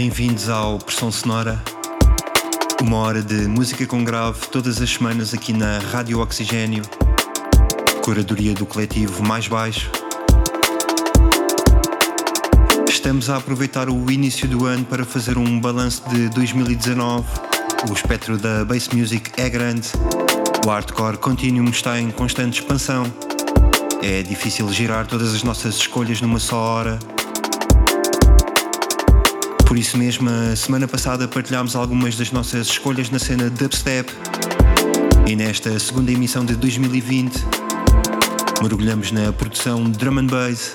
Bem-vindos ao Pressão Sonora, uma hora de música com grave todas as semanas aqui na Rádio Oxigênio, curadoria do coletivo Mais Baixo. Estamos a aproveitar o início do ano para fazer um balanço de 2019. O espectro da bass music é grande, o hardcore continuum está em constante expansão. É difícil girar todas as nossas escolhas numa só hora. Por isso mesmo, semana passada partilhámos algumas das nossas escolhas na cena dubstep e nesta segunda emissão de 2020 mergulhamos na produção drum and bass.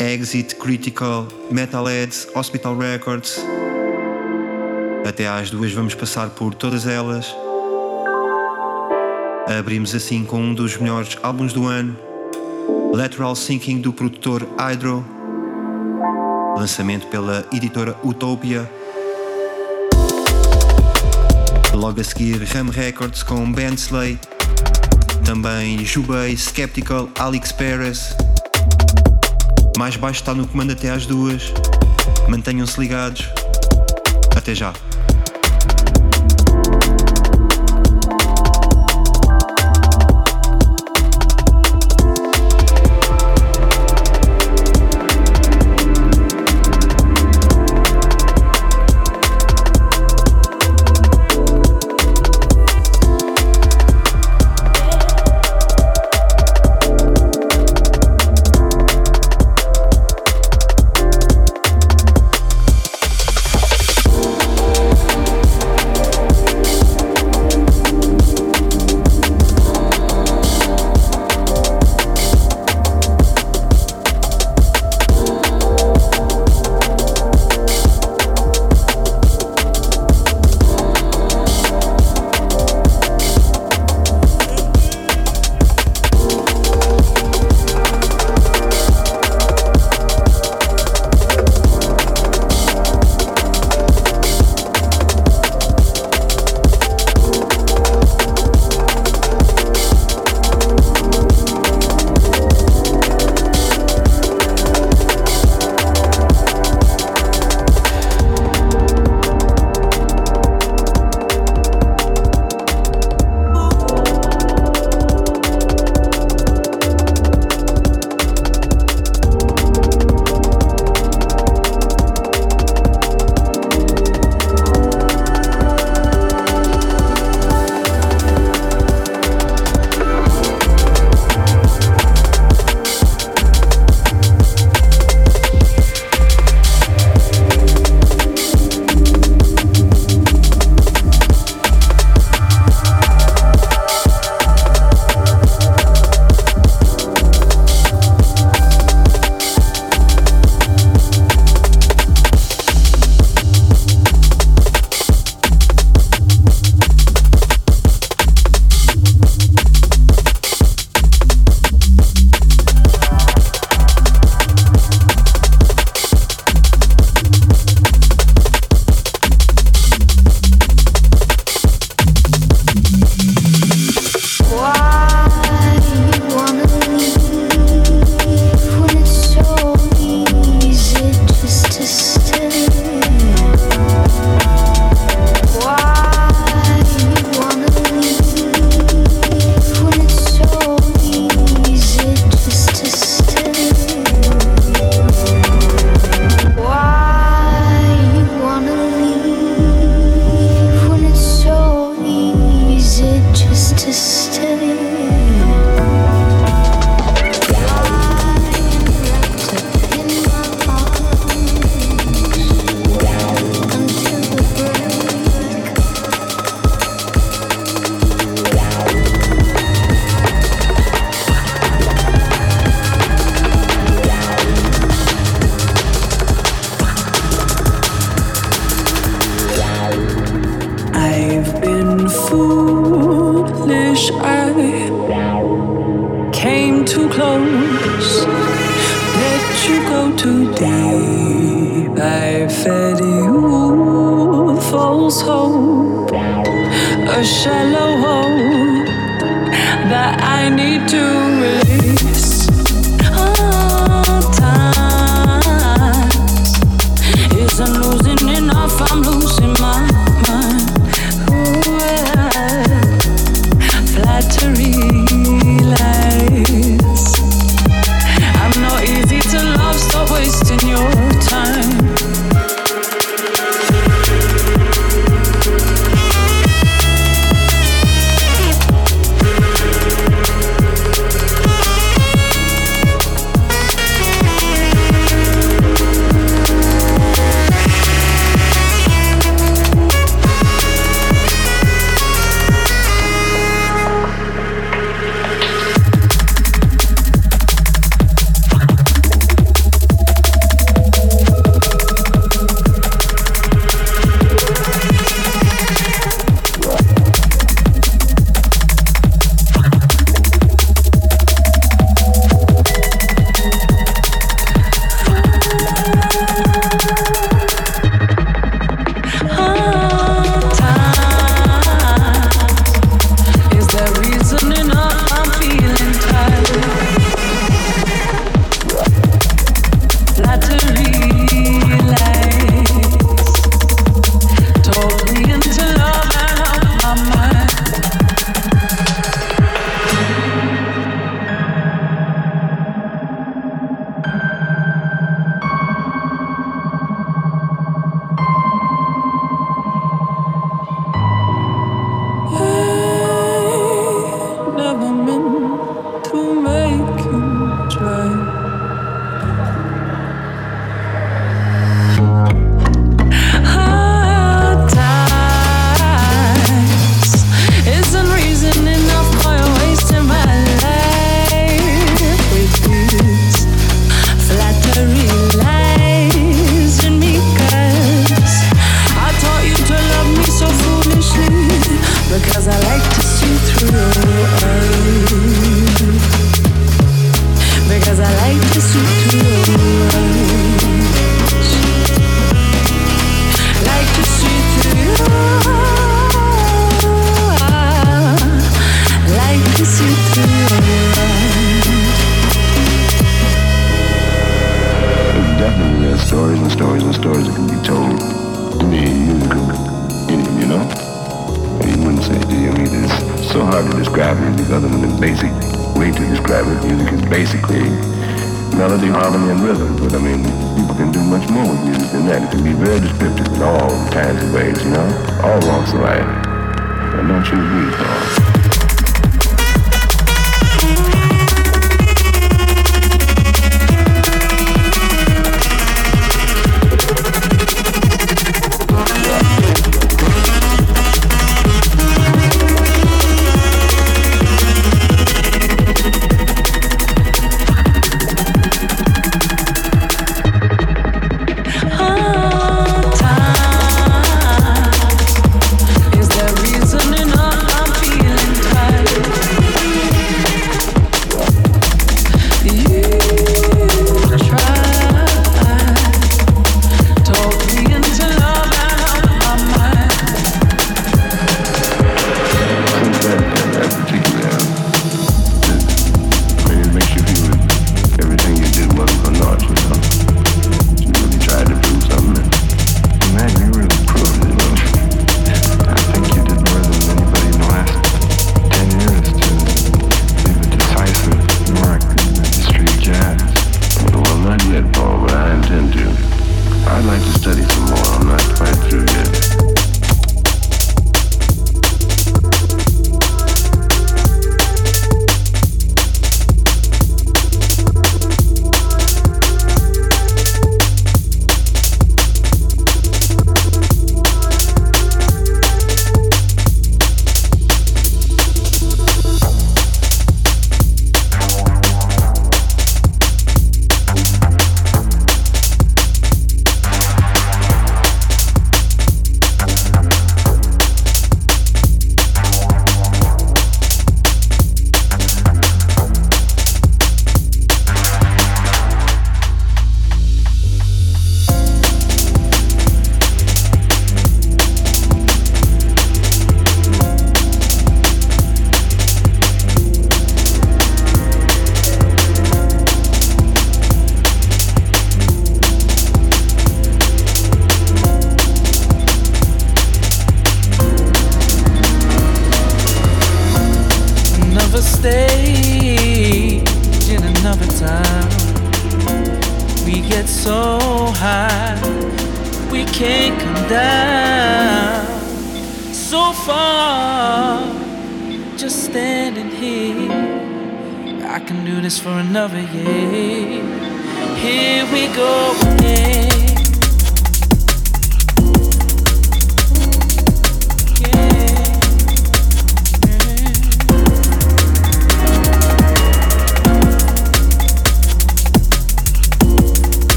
Exit, Critical, Metalheads, Hospital Records. Até às duas vamos passar por todas elas. Abrimos assim com um dos melhores álbuns do ano, Lateral Sinking do produtor Hydro lançamento pela editora Utopia. Logo a seguir, Ram Records com Bensley, também Jubei, Skeptical, Alex Perez. Mais baixo está no comando até às duas. Mantenham-se ligados. Até já.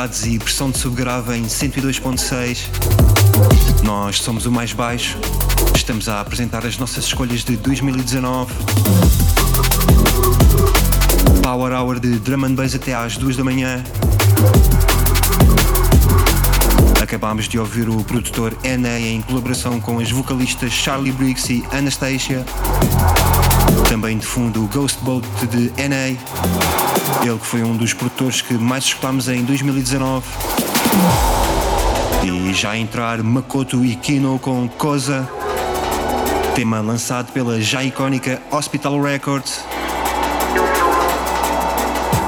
E pressão de subgrave em 102.6. Nós somos o mais baixo, estamos a apresentar as nossas escolhas de 2019. Power Hour de Drum and Bass até às 2 da manhã. Acabámos de ouvir o produtor NA em colaboração com as vocalistas Charlie Briggs e Anastasia. Também de fundo o Ghost Boat de NA. Ele que foi um dos produtores que mais escutámos em 2019. E já entrar Makoto e Kino com Cosa. Tema lançado pela já icónica Hospital Records.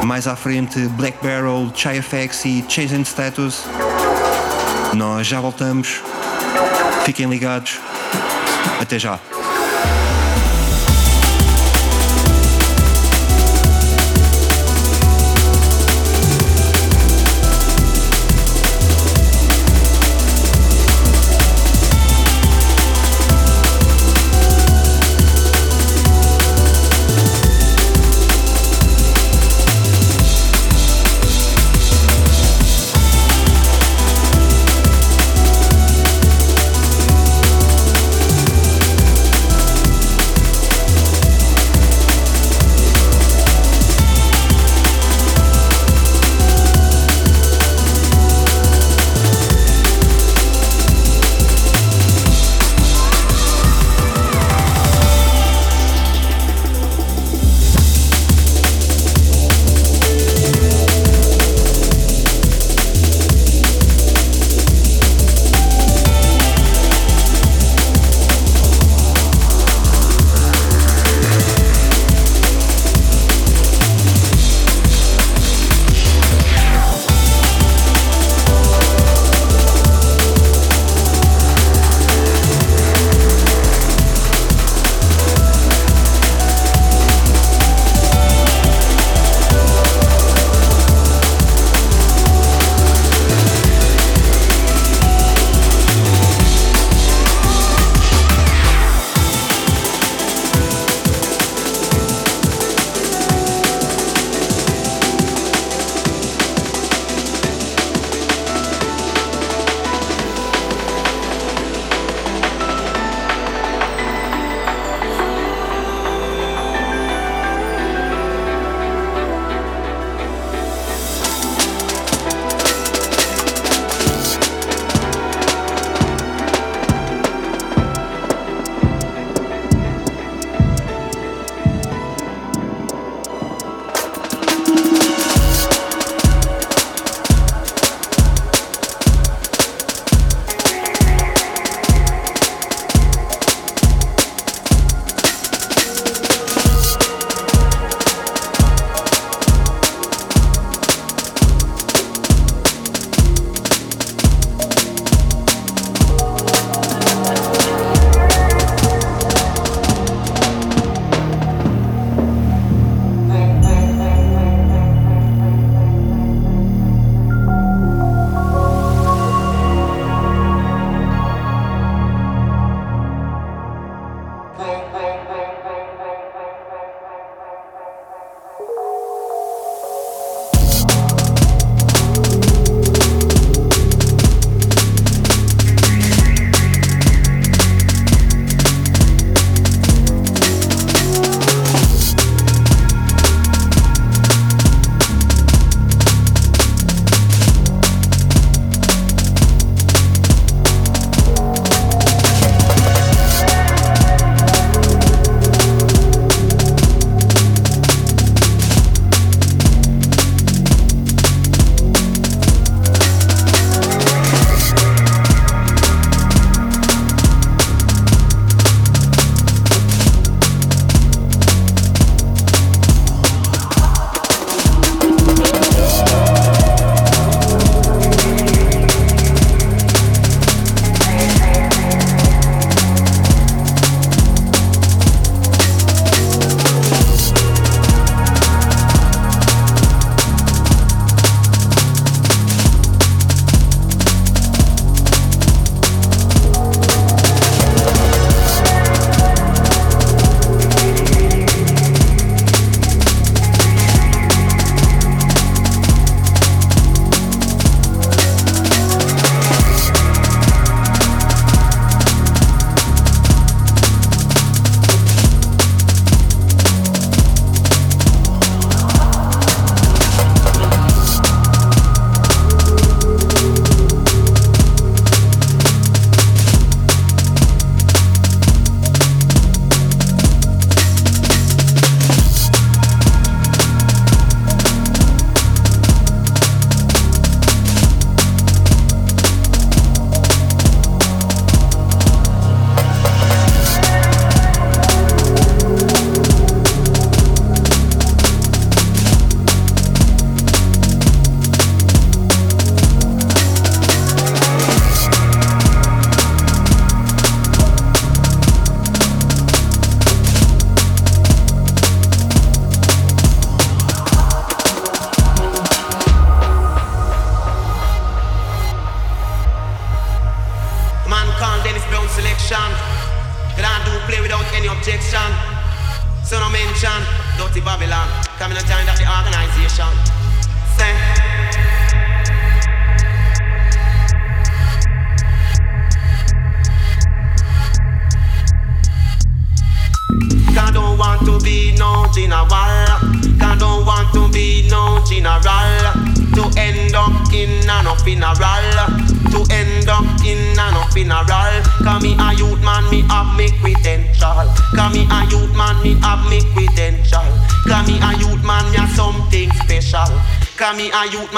Mais à frente, Black Barrel, Chai FX e Chase and Status. Nós já voltamos. Fiquem ligados. Até já.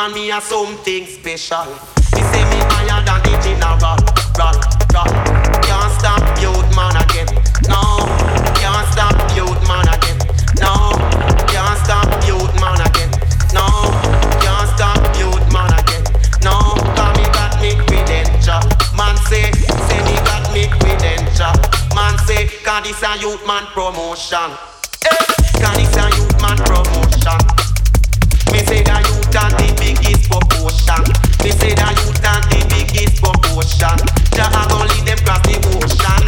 Man, me a something special. Me say me higher than the general. Ral, ral. Can't stop youth man again. No, can't stop youth man again. No, can't stop youth man again. No, can't stop youth man again. No, cause me got me credential. Man say, say me got me credential. Man say, cause this a youth man promotion. Eh, cause this a youth man promotion. Me say that youth and Me say that youth and the biggest proportion. Jah a gon' lead them cross the ocean.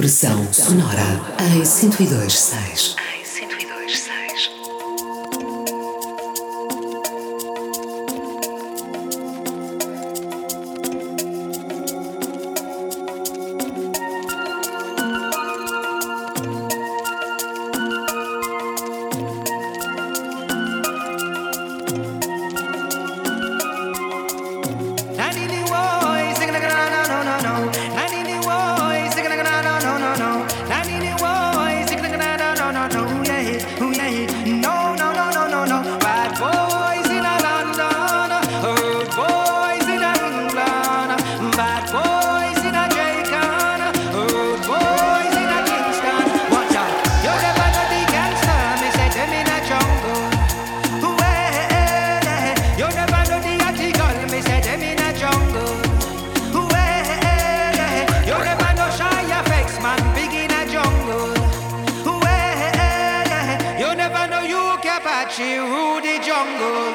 Pressão sonora em 102.6. jungle.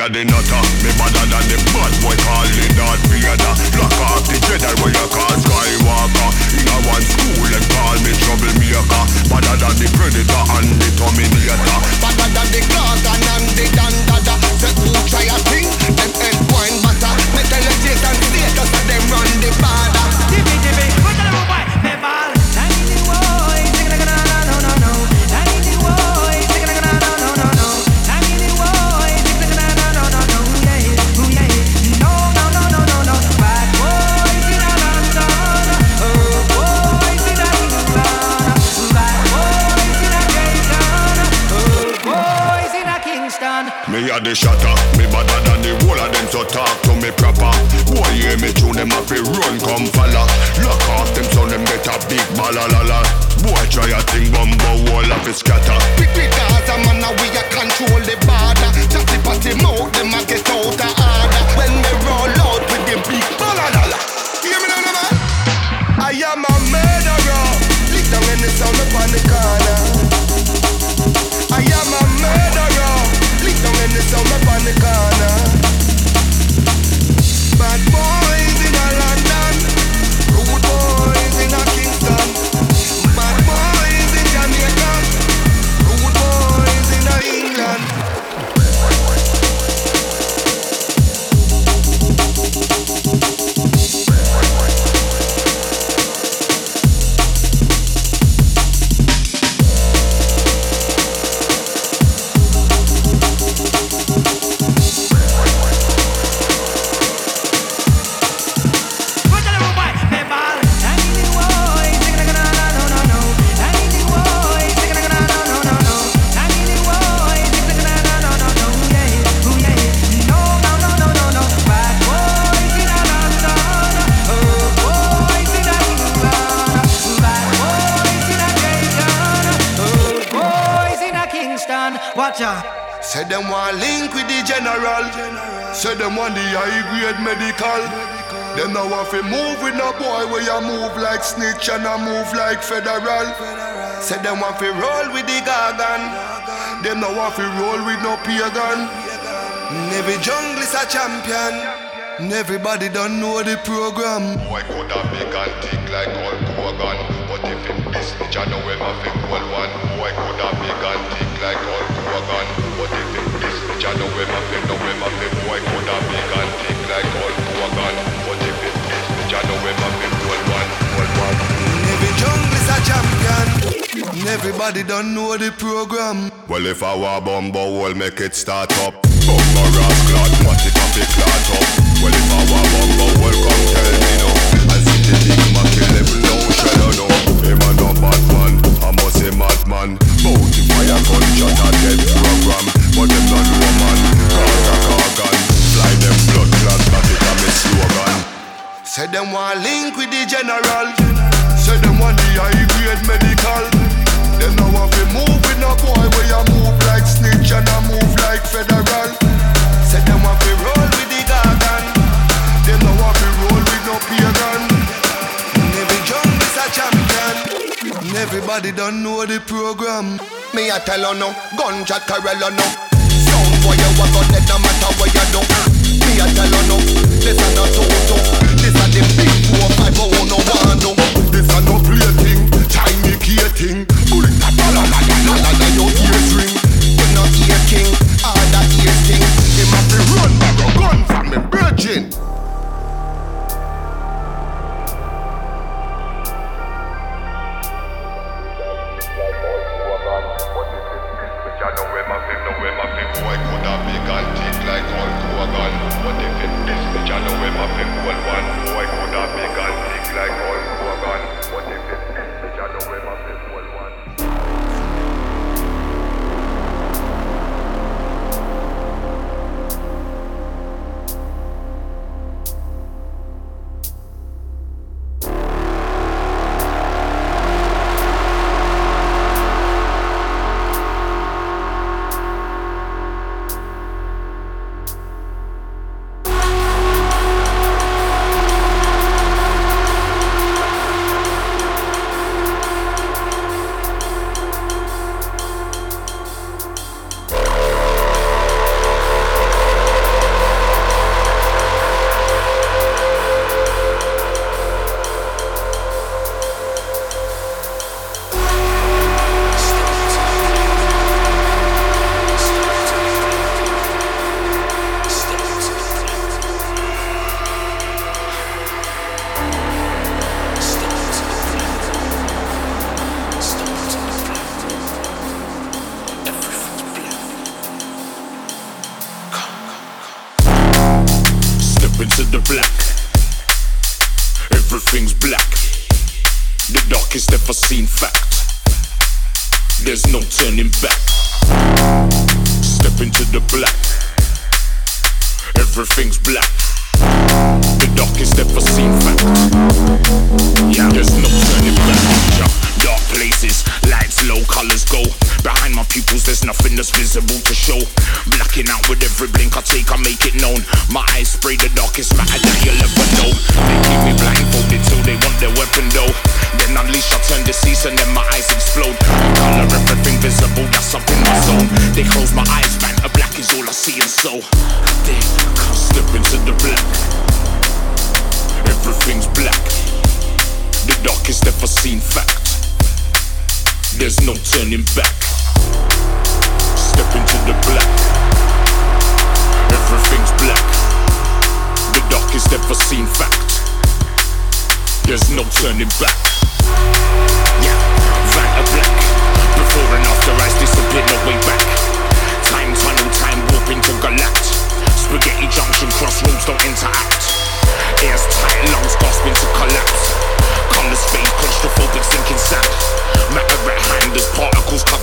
A the nutter, me better than the bad boy calling Darth Vader Lock off the Jedi where you call Skywalker. In a one school and call me troublemaker. Better than the Predator and the Terminator. Better than the Gorgon and the Dandada. Say who try a thing, them head wine butter Me tell you Jason status and them run the border Tibi, tibi, the shatter, me better than the whole of them so talk to me proper Boy hear me tune them fi run come follow Lock off them so them get a big balalala Boy try a thing bumbo wall of his scatter Big big Gaza man, now we a control the border. Chatty patty mouth, them a get out of order. When they roll out with them big balalala. Hear me now, man? I am a murderer. Lick down in the sound up the corner. I am a murderer it's all my on the corner. Like federal. Say them want to roll with the gargan. Them now want to roll with no pagan. Every jungle is a champion. Everybody don't know the program. Boy could have big and thick like Hulk Hogan But if him this bitch I know him a fi hold one Boy could have big and thick like Hulk Hogan But if him this bitch I know him a fi know him a fi Boy could have big and Everybody don't know the program. Well if I were bumbo will make it start up. Bumbo ras clot, matic a fi clot up. Well if I were bumbo come tell me no. I see the big man don't know the program. Me a tell you no, gunshot Corella no. Sound boy you a gun dead no matter what you do. Me a tell you no, this a no toto This a the big four five oh no one no. This a no tiny key thing Bullet a la la la la la la your ears ring. You no ear king, all that ear thing Him a fi run a gun from me virgin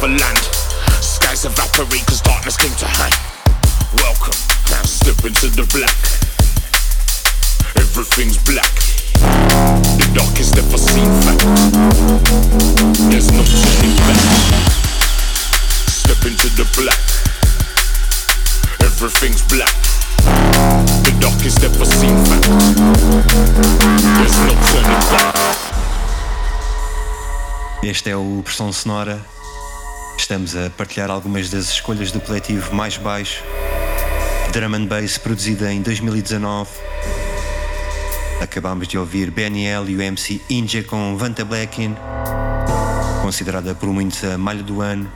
cover land. Skies evaporate cause darkness came to hand. Welcome, now step into the black. Everything's black. The darkest ever seen fact. There's no turning back. Step into the black. everything's black. The dock is never seen back. There's no turning back. Este é o Pressão Sonora. Estamos a partilhar algumas das escolhas do coletivo Mais Baixo. Drum and Bass produzida em 2019. Acabámos de ouvir Benny L e o MC Inja com Vanta Blackin, considerada por muitos a malha do ano.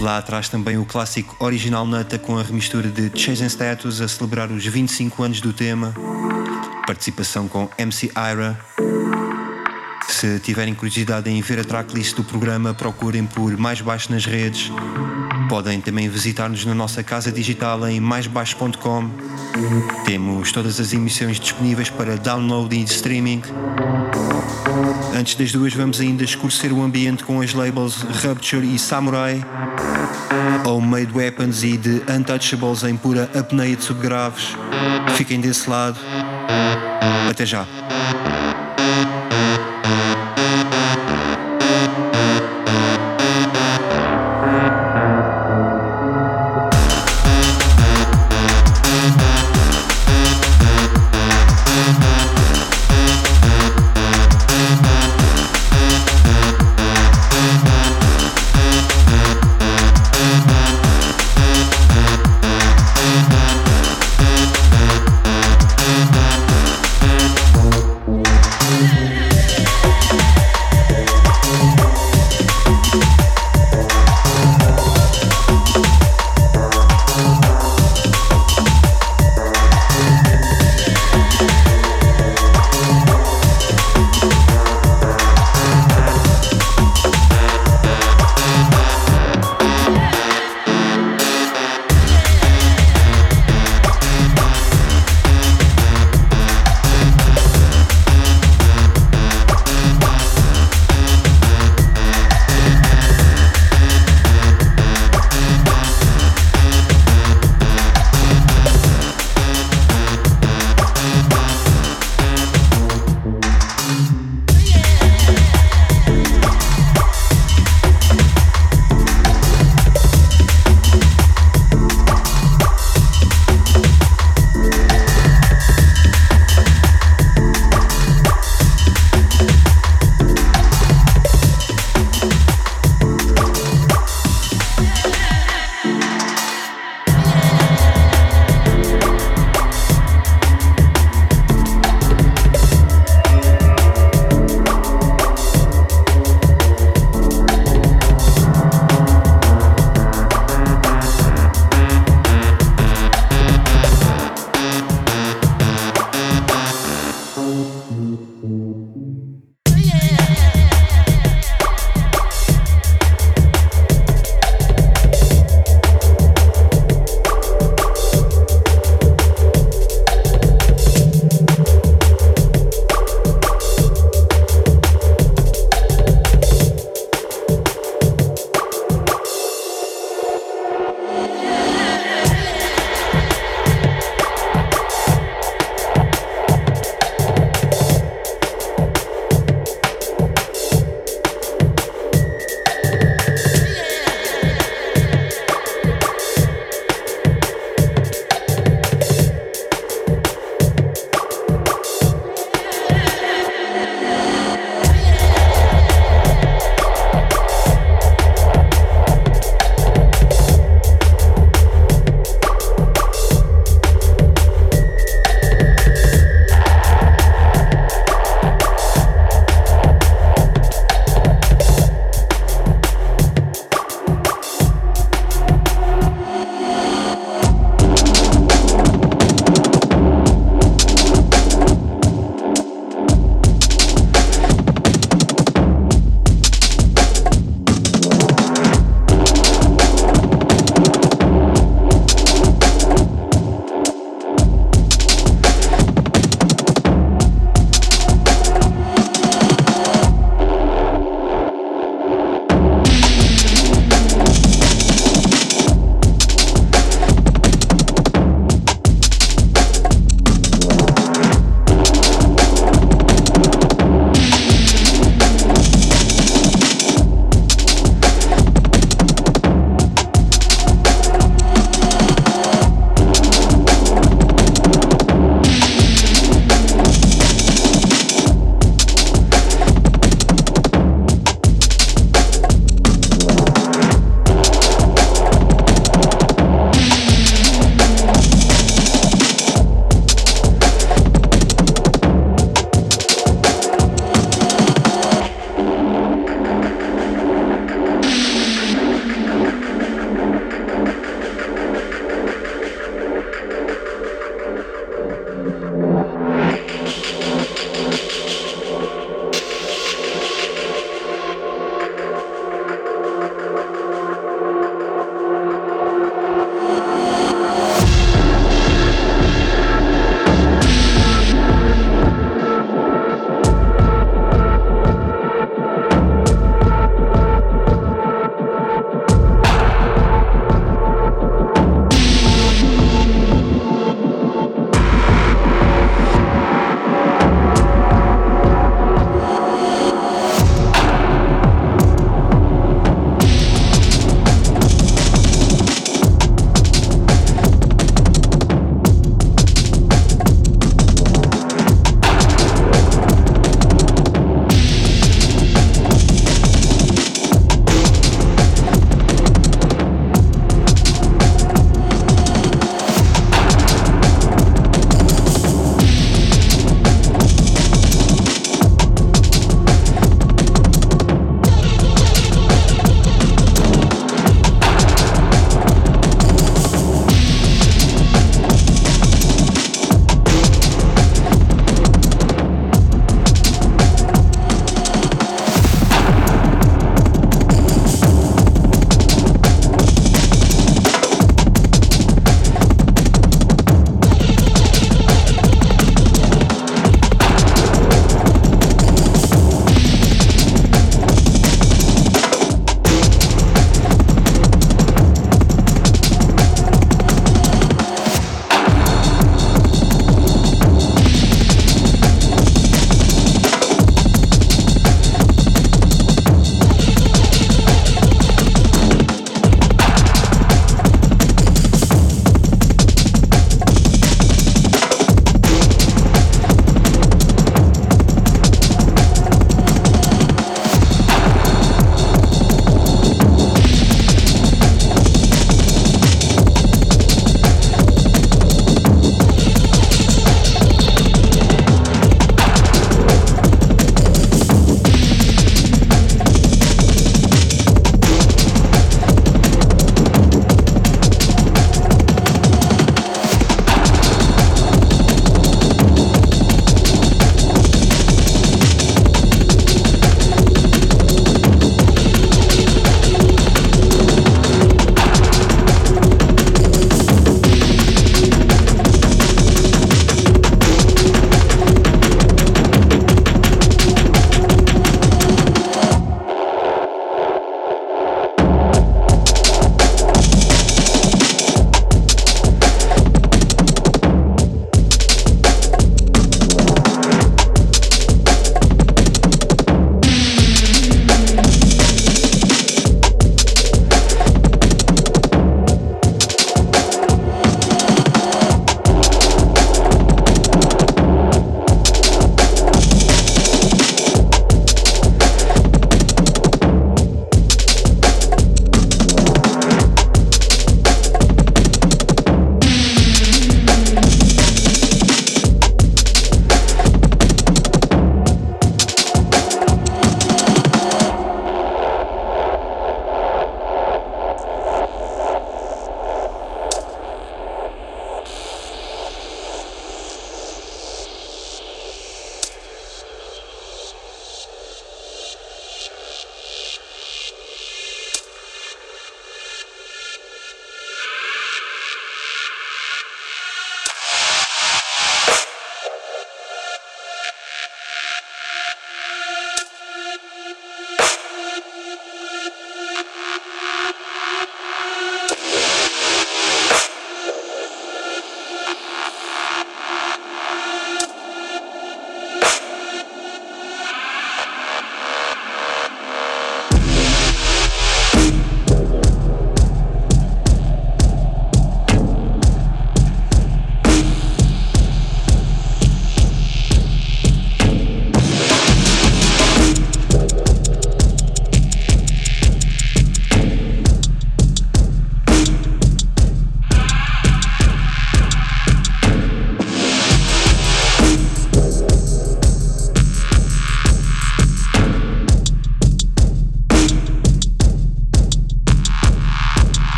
Lá atrás também o clássico Original Nata com a remistura de Chasing Status a celebrar os 25 anos do tema. Participação com MC Ira. Se tiverem curiosidade em ver a tracklist do programa, procurem por Mais Baixo nas redes. Podem também visitar-nos na nossa casa digital em maisbaixo.com. Temos todas as emissões disponíveis para download e streaming. Antes das duas, vamos ainda escurecer o ambiente com as labels Rupture e Samurai, Homemade Weapons e The Untouchables em pura apneia de subgraves. Fiquem desse lado. Até já.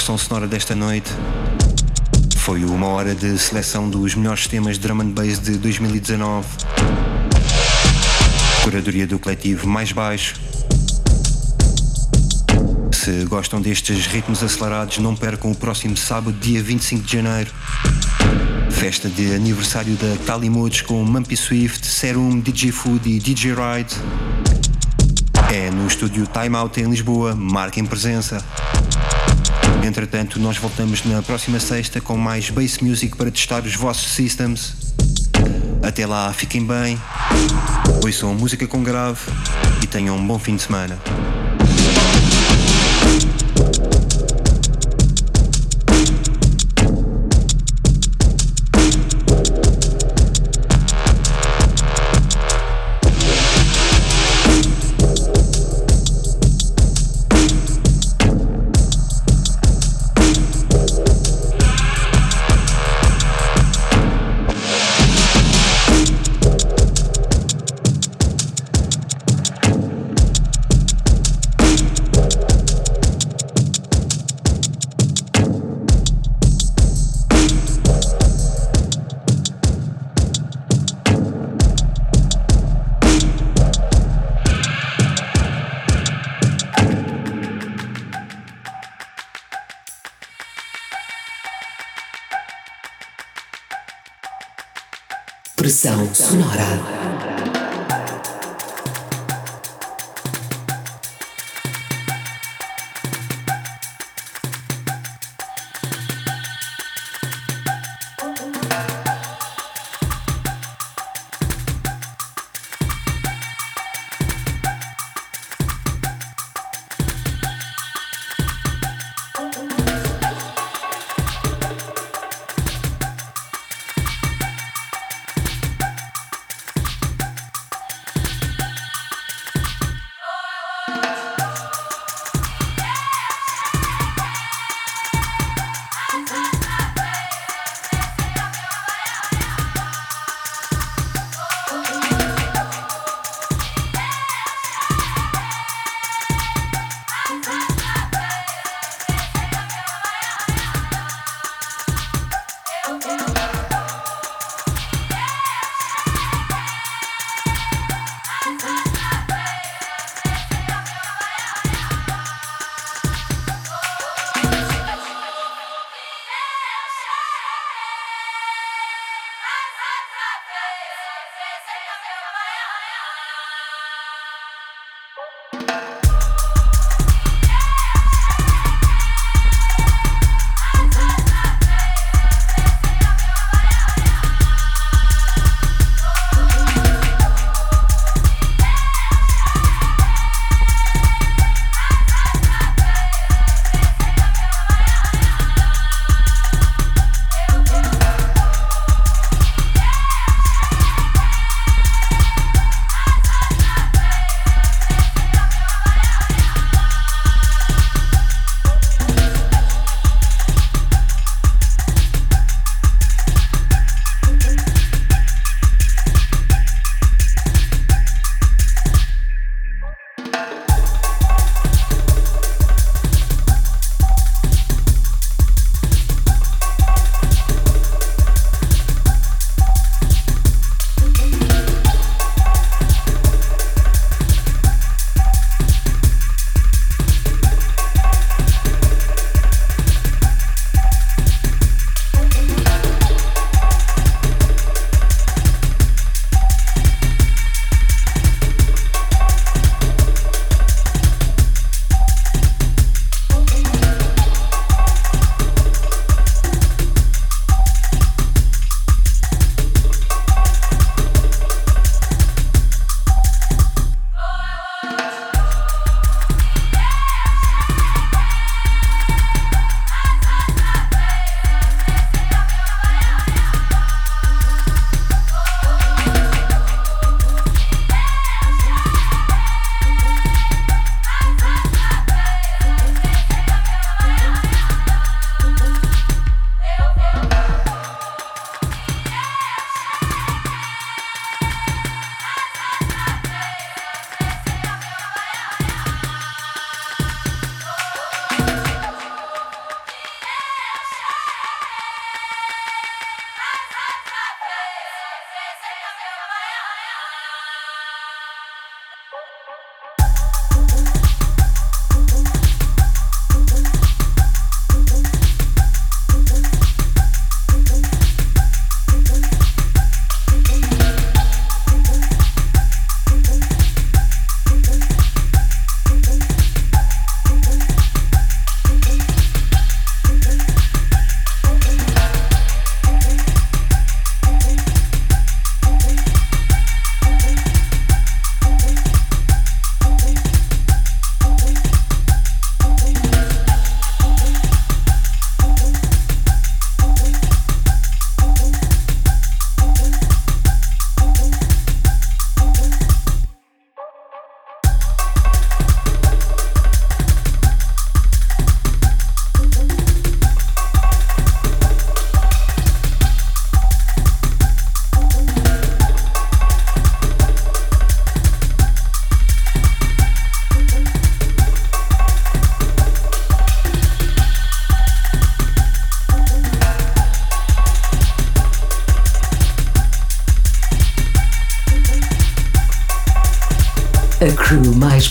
Pressão Sonora desta noite. Foi uma hora de seleção dos melhores temas de drum and bass de 2019. Curadoria do coletivo Mais Baixo. Se gostam destes ritmos acelerados, não percam o próximo sábado, dia 25 de janeiro. Festa de aniversário da Tally Moods com Mumpy Swift, Serum, DJ Food e DJ Ride. É no estúdio Time Out em Lisboa, marquem presença. Entretanto, nós voltamos na próxima sexta com mais bass music para testar os vossos systems. Até lá, fiquem bem, ouçam música com grave e tenham um bom fim de semana.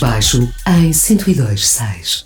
Baixo em 102.6.